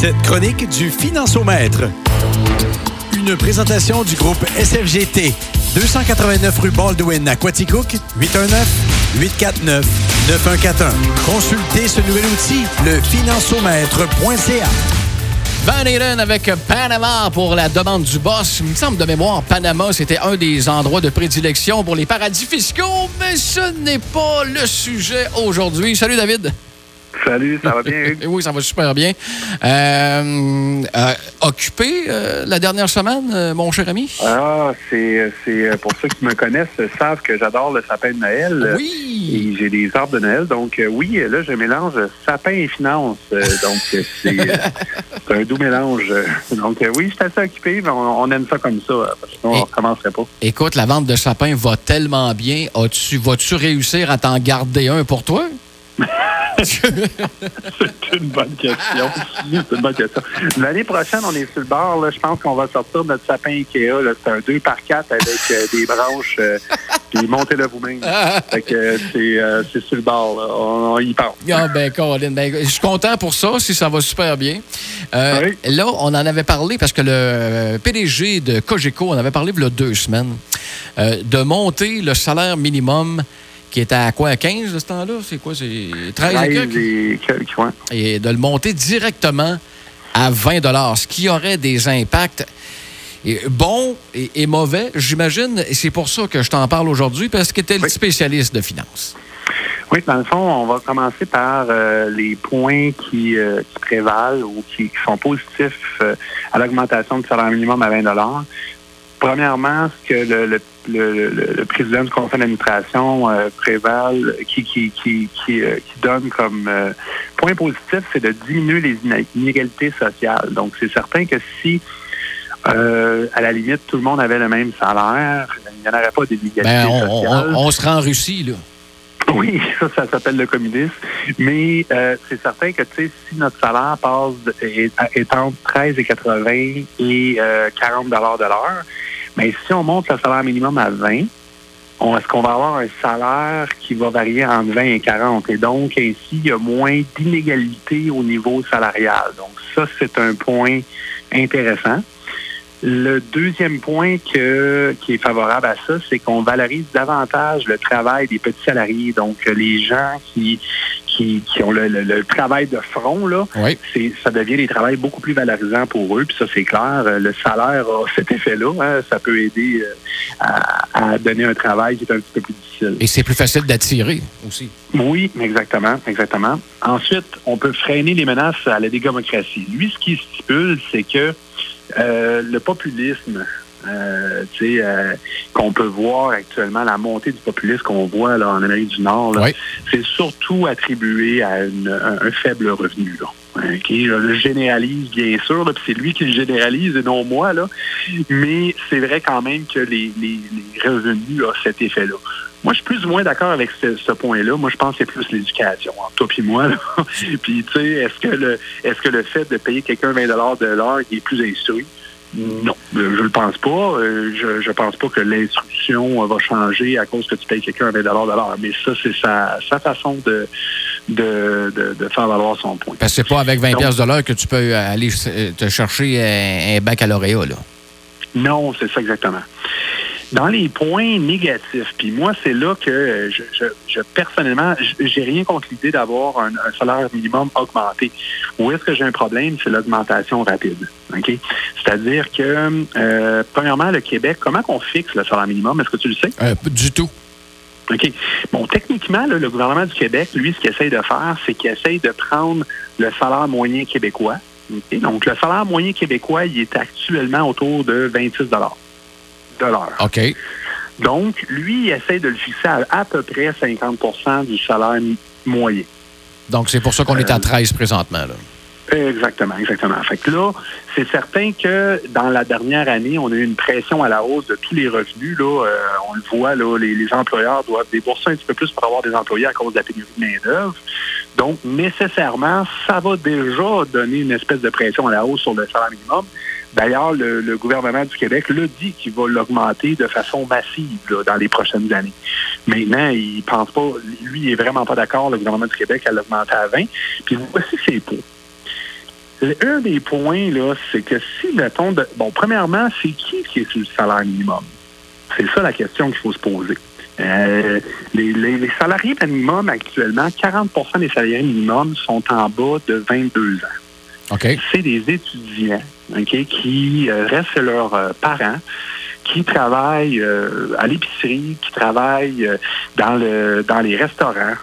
Cette chronique du Financiomètre. Une présentation du groupe SFGT. 289 rue Baldwin à Quaticook, 819-849-9141. Consultez ce nouvel outil, le financiomètre.ca. Van Halen avec Panama pour la demande du boss. Il me semble de mémoire, Panama, c'était un des endroits de prédilection pour les paradis fiscaux, mais ce n'est pas le sujet aujourd'hui. Salut David. Salut, ça va bien, Hugues? oui, ça va super bien. Euh, euh, occupé euh, la dernière semaine, mon cher ami? Ah, c'est pour ceux qui me connaissent savent que j'adore le sapin de Noël. Oui! Et j'ai des arbres de Noël. Donc, oui, là, je mélange sapin et finance. donc, c'est un doux mélange. Donc, oui, je suis assez occupé, mais on, aime ça comme ça. Parce sinon, on ne recommencerait pas. Écoute, la vente de sapin va tellement bien. As-tu, vas-tu réussir à t'en garder un pour toi? C'est une bonne question. C'est une bonne question. L'année prochaine, on est sur le bord. Là, je pense qu'on va sortir notre sapin Ikea. C'est un 2 par 4 avec euh, des branches. Euh, puis montez-le vous-même. que euh, c'est, sur le bord. On, y parle. Ah, ben, Colin, ben, je suis content pour ça, si ça va super bien. Là, on en avait parlé parce que le PDG de Cogeco, on avait parlé il y a deux semaines, de monter le salaire minimum qui était à quoi, à 15 de ce temps-là? C'est quoi? C'est 13 et quelques? Et de le monter directement à 20 ce qui aurait des impacts bons et, mauvais, j'imagine. Et c'est pour ça que je t'en parle aujourd'hui, parce que tu es le spécialiste de finances. Oui, dans le fond, on va commencer par euh, les points qui, euh, qui, prévalent ou qui, sont positifs euh, à l'augmentation du salaire minimum à 20 Premièrement, ce que le, le, le, le président du conseil d'administration euh, prévale, qui, qui, qui, qui, euh, donne comme euh, point positif, c'est de diminuer les inégalités sociales. Donc, c'est certain que si euh, à la limite, tout le monde avait le même salaire. Il n'y en aurait pas d'inégalité ben, on, sociale. On, on, se rend en Russie, là. Oui, ça, ça s'appelle le communisme. Mais euh, c'est certain que, tu sais, si notre salaire passe est, est entre 13,80 et euh, 40 de l'heure, mais si on monte le salaire minimum à 20, est-ce qu'on va avoir un salaire qui va varier entre 20 et 40? Et donc, ainsi, il y a moins d'inégalité au niveau salarial. Donc, ça, c'est un point intéressant. Le deuxième point que, qui est favorable à ça, c'est qu'on valorise davantage le travail des petits salariés. Donc, les gens qui, qui, ont le, travail de front, là, c'est, ça devient des travails beaucoup plus valorisants pour eux. Puis ça, c'est clair. Le salaire a cet effet-là. Hein. Ça peut aider euh, à, donner un travail qui est un petit peu plus difficile. Et c'est plus facile d'attirer aussi. Oui, exactement, exactement. Ensuite, on peut freiner les menaces à la démocratie. Lui, ce qui stipule, c'est que euh, le populisme, euh, euh, qu'on peut voir actuellement, la montée du populisme qu'on voit là, en Amérique du Nord, c'est surtout attribué à un, faible revenu. Là. Je le généralise, bien sûr, puis c'est lui qui le généralise et non moi, là. mais c'est vrai quand même que les, revenus ont cet effet-là. Moi, je suis plus ou moins d'accord avec ce, point-là. Moi, je pense que c'est plus l'éducation, entre toi et moi. puis, tu sais, est-ce que le est-ce que le fait de payer quelqu'un 20 de l'heure est plus instruit? Non, euh, je ne le pense pas. Euh, je ne pense pas que l'instruction va changer à cause que tu payes quelqu'un 20 de l'heure. Mais ça, c'est sa, façon de, de, de, faire valoir son point. Parce que c'est pas avec 20 pièces de l'heure que tu peux aller te chercher un, un baccalauréat, là. Non, c'est ça exactement. Dans les points négatifs, puis moi, c'est là que je, je, je personnellement, j'ai rien contre l'idée d'avoir un, salaire minimum augmenté. Où est-ce que j'ai un problème? C'est l'augmentation rapide. OK? C'est-à-dire que, euh, premièrement, le Québec, comment qu'on fixe le salaire minimum? Est-ce que tu le sais? Euh, du tout. OK. Bon, techniquement, le gouvernement du Québec, lui, ce qu'il essaye de faire, c'est qu'il essaye de prendre le salaire moyen québécois. Donc, le salaire moyen québécois, il est actuellement autour de 26 OK. Donc, lui, il essaie de le fixer à à peu près 50% du salaire moyen. Donc, c'est pour ça qu'on est à 13 euh, présentement. Là. Exactement, exactement. Fait que là, c'est certain que dans la dernière année, on a eu une pression à la hausse de tous les revenus. Là, euh, on le voit, là, les, les, employeurs doivent débourser un petit peu plus pour avoir des employés à cause de la pénurie de main-d'œuvre. Donc, nécessairement, ça va déjà donner une espèce de pression à la hausse sur le salaire minimum. D'ailleurs, le, gouvernement du Québec le dit qu'il va l'augmenter de façon massive dans les prochaines années. Maintenant, il pense pas, lui, il est vraiment pas d'accord, le gouvernement du Québec, à l'augmenter à 20. Puis voici ses points. Un des points, là, c'est que si, mettons, de, bon, premièrement, c'est qui qui est sur le salaire minimum? C'est ça la question qu'il faut se poser. Euh, les, salariés minimum actuellement, 40% des salariés minimum sont en bas de 22 ans. C'est des étudiants qui euh, restent leurs euh, parents, qui travaillent à l'épicerie, qui travaillent dans, le, dans les restaurants.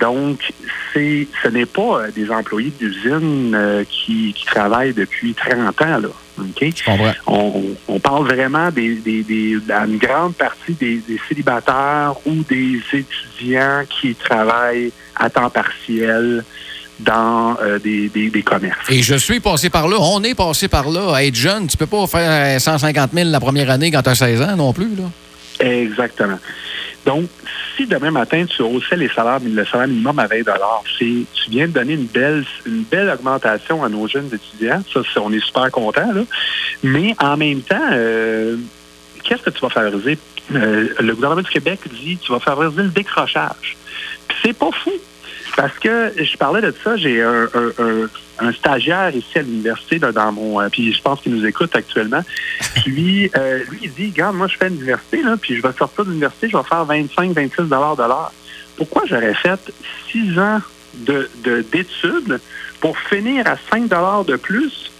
Donc, c'est, ce n'est pas des employés d'usine qui, qui, travaillent depuis 30 ans. Là. On, parle vraiment des, d'une grande partie des, célibataires ou des étudiants qui travaillent à temps partiel dans euh, des, commerces. Et je suis passé par là. On est passé par là. À être jeune, tu peux pas faire 150 000 la première année quand tu as 16 ans non plus. Là. Exactement. Donc, si demain matin, tu haussais les salaires, le salaire minimum à 20 tu viens de donner une belle, une belle augmentation à nos jeunes étudiants. Ça, on est super content. Là. Mais en même temps, euh, qu'est-ce que tu vas favoriser? Euh, le gouvernement du Québec dit tu vas favoriser le décrochage. Puis c'est pas fou. Parce que je parlais de ça, j'ai un, un, stagiaire ici à l'université dans mon euh, puis je pense qu'il nous écoute actuellement. Puis euh, lui il dit regarde moi je fais l'université là puis je vais sortir de l'université, je vais faire 25 26 dollars de l'heure. Pourquoi j'aurais fait six ans de d'études pour finir à 5 dollars de plus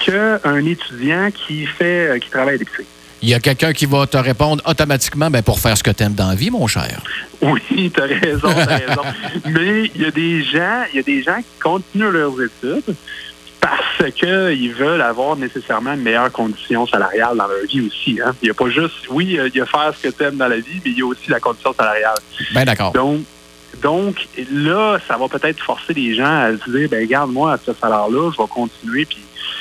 qu'un étudiant qui fait euh, qui travaille à l'épicerie? Il y a quelqu'un qui va te répondre automatiquement ben, pour faire ce que tu aimes dans la vie, mon cher. Oui, tu as raison, tu as raison. Mais il y a des gens, il y a des gens qui continuent leurs études parce qu'ils veulent avoir nécessairement une meilleure condition salariale dans leur vie aussi. Hein. Il n'y a pas juste, oui, il y a faire ce que tu aimes dans la vie, mais il y a aussi la condition salariale. Ben d'accord. Donc, donc là, ça va peut-être forcer les gens à se dire, ben regarde, moi, à ce salaire-là, je vais continuer, puis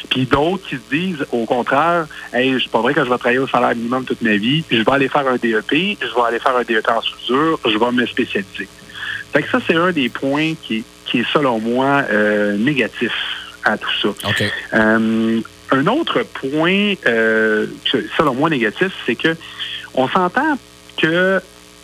puis d'autres qui se disent, au contraire, hey, c'est pas vrai que je vais travailler au salaire minimum toute ma vie, je vais aller faire un DEP, je vais aller faire un DEP en soudure, je vais me spécialiser. Fait que ça, c'est un des points qui, qui est, selon moi, euh, négatif à tout ça. Euh, un autre point, euh, selon moi, négatif, c'est que on s'entend que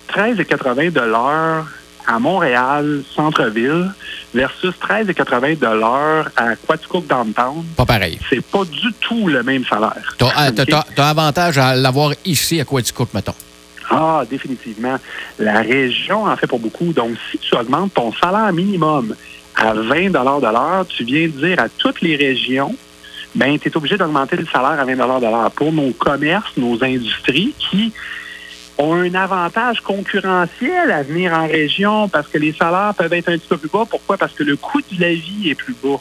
13,80 de l'heure à Montréal, centre-ville, versus 13,80 dollars à Quaticook Downtown. Pas pareil. C'est pas du tout le même salaire. Tu as, avantage à l'avoir ici à Quaticook, mettons. Ah, définitivement. La région en fait pour beaucoup. Donc, si tu augmentes ton salaire minimum à 20 de l'heure, tu viens de dire à toutes les régions, ben, tu es obligé d'augmenter le salaire à 20 de l'heure pour nos commerces, nos industries qui ont un avantage concurrentiel à venir en région parce que les salaires peuvent être un petit peu plus bas. Pourquoi? Parce que le coût de la vie est plus bas.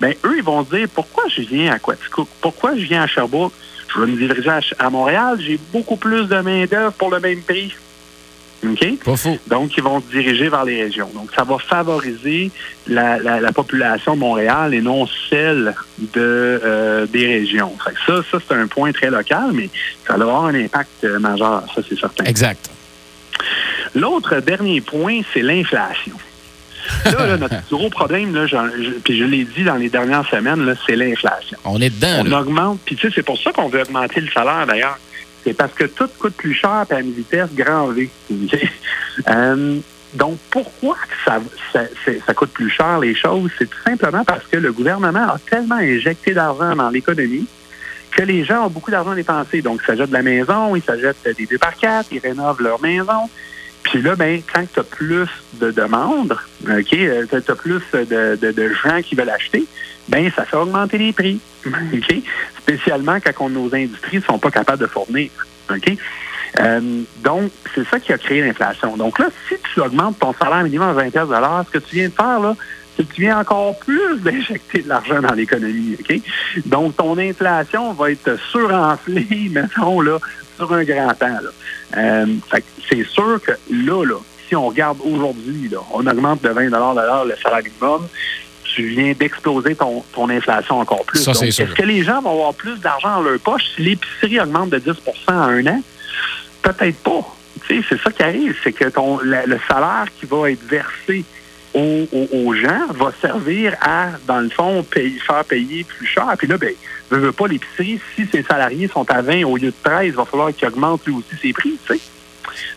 Bien, eux, ils vont dire pourquoi je viens à Quaticook? Pourquoi je viens à Sherbrooke? Je veux me diriger à, Montréal, j'ai beaucoup plus de main-d'œuvre pour le même prix. Donc, ils vont se diriger vers les régions. Donc, ça va favoriser la, population de Montréal et non celle de, euh, des régions. ça, ça c'est un point très local, mais ça va avoir un impact majeur, ça c'est certain. Exact. L'autre dernier point, c'est l'inflation. Là, notre gros problème, là, puis je l'ai dit dans les dernières semaines, c'est l'inflation. On est dedans. On augmente, puis tu sais, c'est pour ça qu'on veut augmenter le salaire d'ailleurs c'est parce que tout coûte plus cher à une vitesse grand V. Euh, donc, pourquoi ça, ça, coûte plus cher les choses? C'est tout simplement parce que le gouvernement a tellement injecté d'argent dans l'économie que les gens ont beaucoup d'argent à dépenser. Donc, ils s'achètent de la maison, ils s'achètent des deux par quatre, ils rénovent leur maison. Puis là, ben, quand tu as plus de demandes, OK, euh, tu as plus de, de, gens qui veulent acheter, ben ça fait augmenter les prix. Spécialement quand nos industries ne sont pas capables de fournir. Euh, donc, c'est ça qui a créé l'inflation. Donc là, si tu augmentes ton salaire minimum à 20 ce que tu viens de faire, là, c'est que tu viens encore plus d'injecter de l'argent dans l'économie. Donc, ton inflation va être surenflée, mettons, là, sur un grand temps. Euh, c'est sûr que là, là, si on regarde aujourd'hui, on augmente de 20 de l'heure le salaire minimum, tu viens d'exploser ton, ton, inflation encore plus. Est-ce que les gens vont avoir plus d'argent dans leur poche si l'épicerie augmente de 10% en un an? Peut-être pas. C'est ça qui arrive, c'est que ton, le, salaire qui va être versé aux, gens va servir à, dans le fond, faire payer plus cher. Puis là, ben, ne veut pas l'épicerie, si ses salariés sont à 20 au lieu de 13, il va falloir qu'il augmente lui aussi ses prix.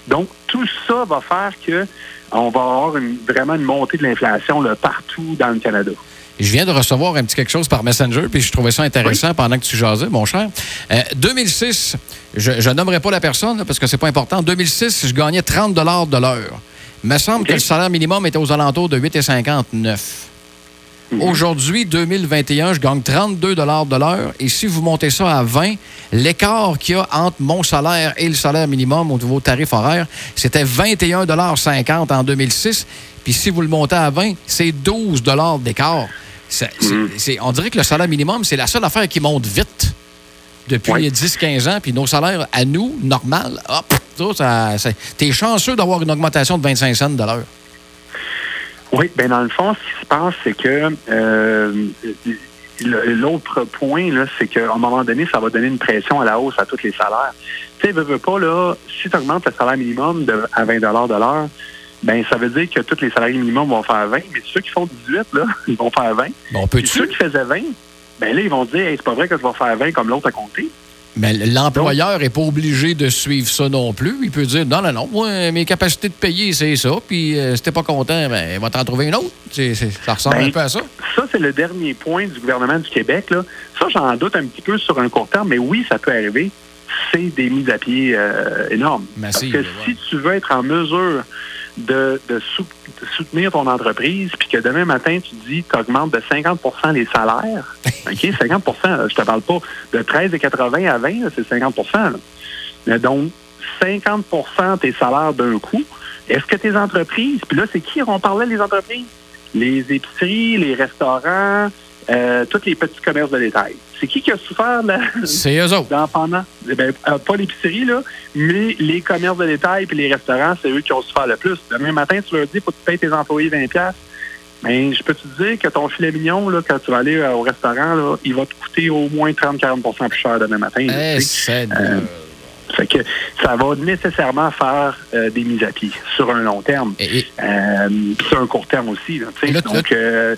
Donc, tout ça va faire que on va avoir vraiment une montée de l'inflation partout dans le Canada. Je viens de recevoir un petit quelque chose par Messenger, puis je trouvais ça intéressant pendant que tu jasais, mon cher. 2006, je, ne nommerai pas la personne parce que c'est pas important. En 2006, je gagnais 30 de l'heure. Il me semble que le salaire minimum était aux alentours de 8,59 Mhm. Aujourd'hui, 2021, je gagne 32 de l'heure. Et si vous montez ça à 20, l'écart qu'il y a entre mon salaire et le salaire minimum au niveau tarif horaire, c'était 21,50 en 2006. Puis si vous le montez à 20, c'est 12 d'écart. Mhm. on dirait que le salaire minimum, c'est la seule affaire qui monte vite depuis 10-15 ans. Puis nos salaires, à nous, normal, hop, ça, t'es chanceux d'avoir une augmentation de 25 cents de l'heure. Oui, bien dans le fond, ce qui se passe, c'est que euh, l'autre point, là, c'est qu'à un moment donné, ça va donner une pression à la hausse à tous les salaires. Tu sais, veux, pas, là, si tu augmentes le salaire minimum de, à 20 de l'heure, ben ça veut dire que tous les salariés minimums vont faire 20, mais ceux qui font 18, là, ils vont faire 20. Bon, peut ceux qui faisaient 20, ben là, ils vont dire, c'est pas vrai que je vais faire 20 comme l'autre a compté. Mais l'employeur n'est pas obligé de suivre ça non plus. Il peut dire non, non, non, moi, mes capacités de payer, c'est ça. Puis euh, si t'es pas content, ben, il va t'en trouver une autre. ça ressemble ben, un peu à ça. Ça, c'est le dernier point du gouvernement du Québec. Là. Ça, j'en doute un petit peu sur un court terme, mais oui, ça peut arriver. C'est des mises à pied euh, énormes. Parce que si tu veux être en mesure de, soutenir ton entreprise, puis que demain matin, tu dis tu augmentes de 50% les salaires. OK, 50% je te parle pas de 13,80 à 20, c'est 50% Donc, 50% tes salaires d'un coup. Est-ce que tes entreprises, puis là, c'est qui on parlait les entreprises? Les épiceries, les restaurants, euh, tous les petits commerces de détail. C'est qui qui a souffert là, C'est eux autres. Pendant, eh ben, euh, pas l'épicerie, là, mais les commerces de détail et les restaurants, c'est eux qui ont souffert le plus. Demain matin, tu leur dis, faut que tu payes tes employés 20$. Mais je peux te dire que ton filet mignon, là, quand tu vas aller euh, au restaurant, là, il va te coûter au moins 30-40% plus cher demain matin. Eh, fait que ça va nécessairement faire euh, des mises à pied sur un long terme. Et, euh, sur un court terme aussi. Donc, euh,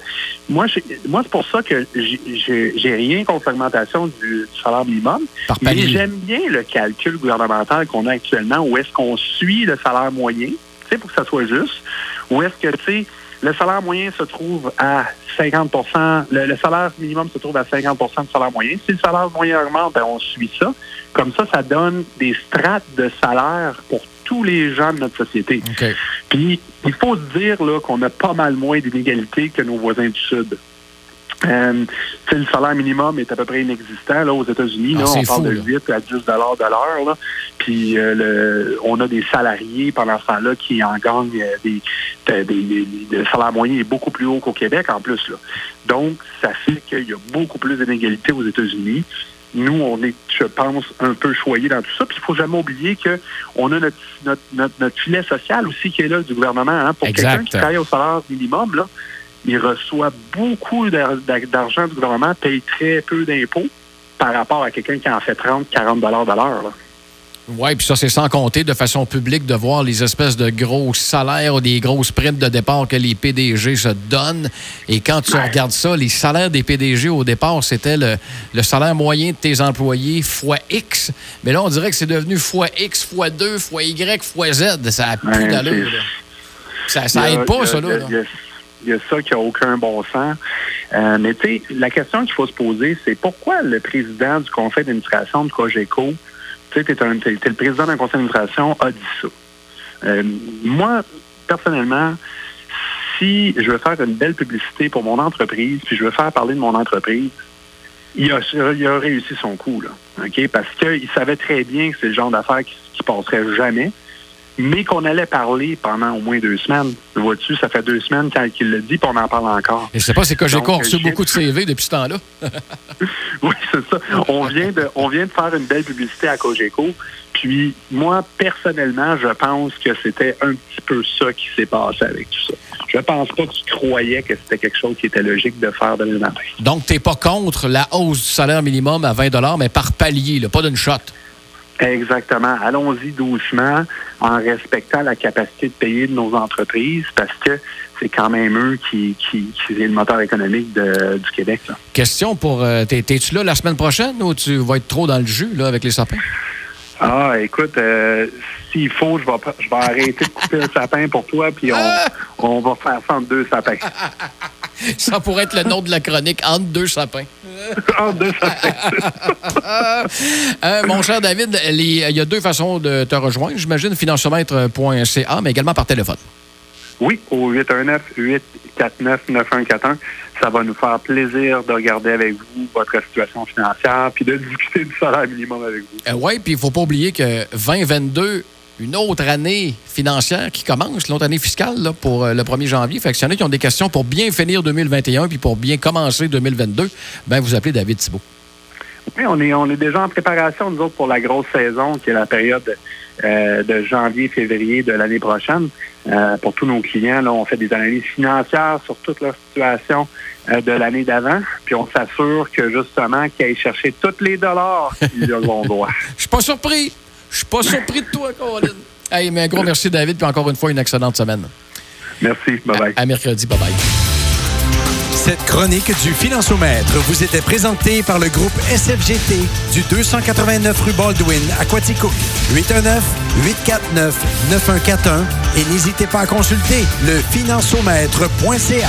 moi, moi c'est pour ça que j'ai rien contre l'augmentation du, salaire minimum. mais j'aime bien le calcul gouvernemental qu'on a actuellement, où est-ce qu'on suit le salaire moyen, pour que ça soit juste. Où est-ce que, tu sais, le salaire moyen se trouve à 50 le, salaire minimum se trouve à 50% du salaire moyen. Si le salaire moyen augmente, ben, on suit ça. Comme ça, ça donne des strates de salaire pour tous les gens de notre société. Puis, il faut se dire qu'on a pas mal moins d'inégalités que nos voisins du Sud. Euh, le salaire minimum est à peu près inexistant là, aux États-Unis. Ah, on parle de 8 à 10 de l'heure. Puis euh, le, on a des salariés pendant ce temps-là qui en gagnent euh, des, des, Le salaire moyen est beaucoup plus haut qu'au Québec en plus. Là. Donc, ça fait qu'il y a beaucoup plus d'inégalités aux États-Unis. Nous, on est, je pense, un peu choyés dans tout ça. Puis il faut jamais oublier qu'on a notre, notre, notre, filet social aussi qui est là du gouvernement. Hein, pour quelqu'un qui travaille au salaire minimum, là, il reçoit beaucoup d'argent du gouvernement, paye très peu d'impôts par rapport à quelqu'un qui en fait 30, 40 dollars de l'heure. Oui, puis ça, c'est sans compter de façon publique de voir les espèces de gros salaires ou des grosses primes de départ que les PDG se donnent. Et quand tu regardes ça, les salaires des PDG au départ, c'était le, salaire moyen de tes employés fois X. Mais là, on dirait que c'est devenu fois X, fois 2, fois Y, fois Z. Ça n'a plus d'allure. Ça, ça aide pas, ça, là il y a ça qui n'a aucun bon sens. Euh, mais tu sais, la question qu'il faut se poser, c'est pourquoi le président du conseil d'administration de Cogeco, tu sais, tu es, le président d'un conseil d'administration, a dit ça. Euh, moi, personnellement, si je veux faire une belle publicité pour mon entreprise, puis je veux faire parler de mon entreprise, il a, il a réussi son coup, là. Parce qu'il savait très bien que c'est le genre d'affaires qui, qui passerait jamais mais qu'on allait parler pendant au moins deux semaines. Vois-tu, ça fait deux semaines qu'il l'a dit, puis on en parle encore. Et c'est pas, c'est que j'ai reçu beaucoup de CV depuis ce temps-là. oui, c'est ça. On vient, de, on vient de faire une belle publicité à Cogeco. Puis moi, personnellement, je pense que c'était un petit peu ça qui s'est passé avec tout ça. Je pense pas que tu croyais que c'était quelque chose qui était logique de faire demain matin. Donc, tu n'es pas contre la hausse du salaire minimum à 20 mais par palier, pas d'une shot. Exactement. Allons-y doucement en respectant la capacité de payer de nos entreprises parce que c'est quand même eux qui, qui, qui est le moteur économique du Québec. Question pour... Euh, t'es-tu là la semaine prochaine ou tu vas être trop dans le jus là, avec les sapins? Ah, écoute, euh, s'il faut, je vais, je vais arrêter de couper le sapin pour toi, puis on, on va faire ça en deux sapins. Ça pourrait être le nom de la chronique, Entre deux sapins. Deux sapins. Euh, mon cher David, il y a deux façons de te rejoindre. J'imagine financiomètre.ca, mais également par téléphone. Oui, au 819-849-9141. Ça va nous faire plaisir de regarder avec vous votre situation financière puis de discuter du salaire minimum avec vous. Euh, oui, puis il ne faut pas oublier que 2022, une autre année financière qui commence, l'autre année fiscale là, pour euh, le 1er janvier. Fait que s'il y en a qui ont des questions pour bien finir 2021 puis pour bien commencer 2022, ben vous appelez David Thibault. Oui, on est, on est déjà en préparation, nous autres, pour la grosse saison, qui est la période euh, de janvier-février de l'année prochaine. Euh, pour tous nos clients, là, on fait des analyses financières sur toute leur situation de l'année d'avant, puis on s'assure que, justement, qu'ils aillent chercher tous les dollars qu'ils ont droit. Je suis pas surpris. Je suis pas surpris de toi, Caroline. Hey, mais un gros merci, David, puis encore une fois, une excellente semaine. Merci. Bye-bye. À, à mercredi. Bye-bye. Cette chronique du Financiomètre vous était présentée par le groupe SFGT du 289 rue Baldwin à Quaticook. 819-849-9141 et n'hésitez pas à consulter le financiomètre.ca.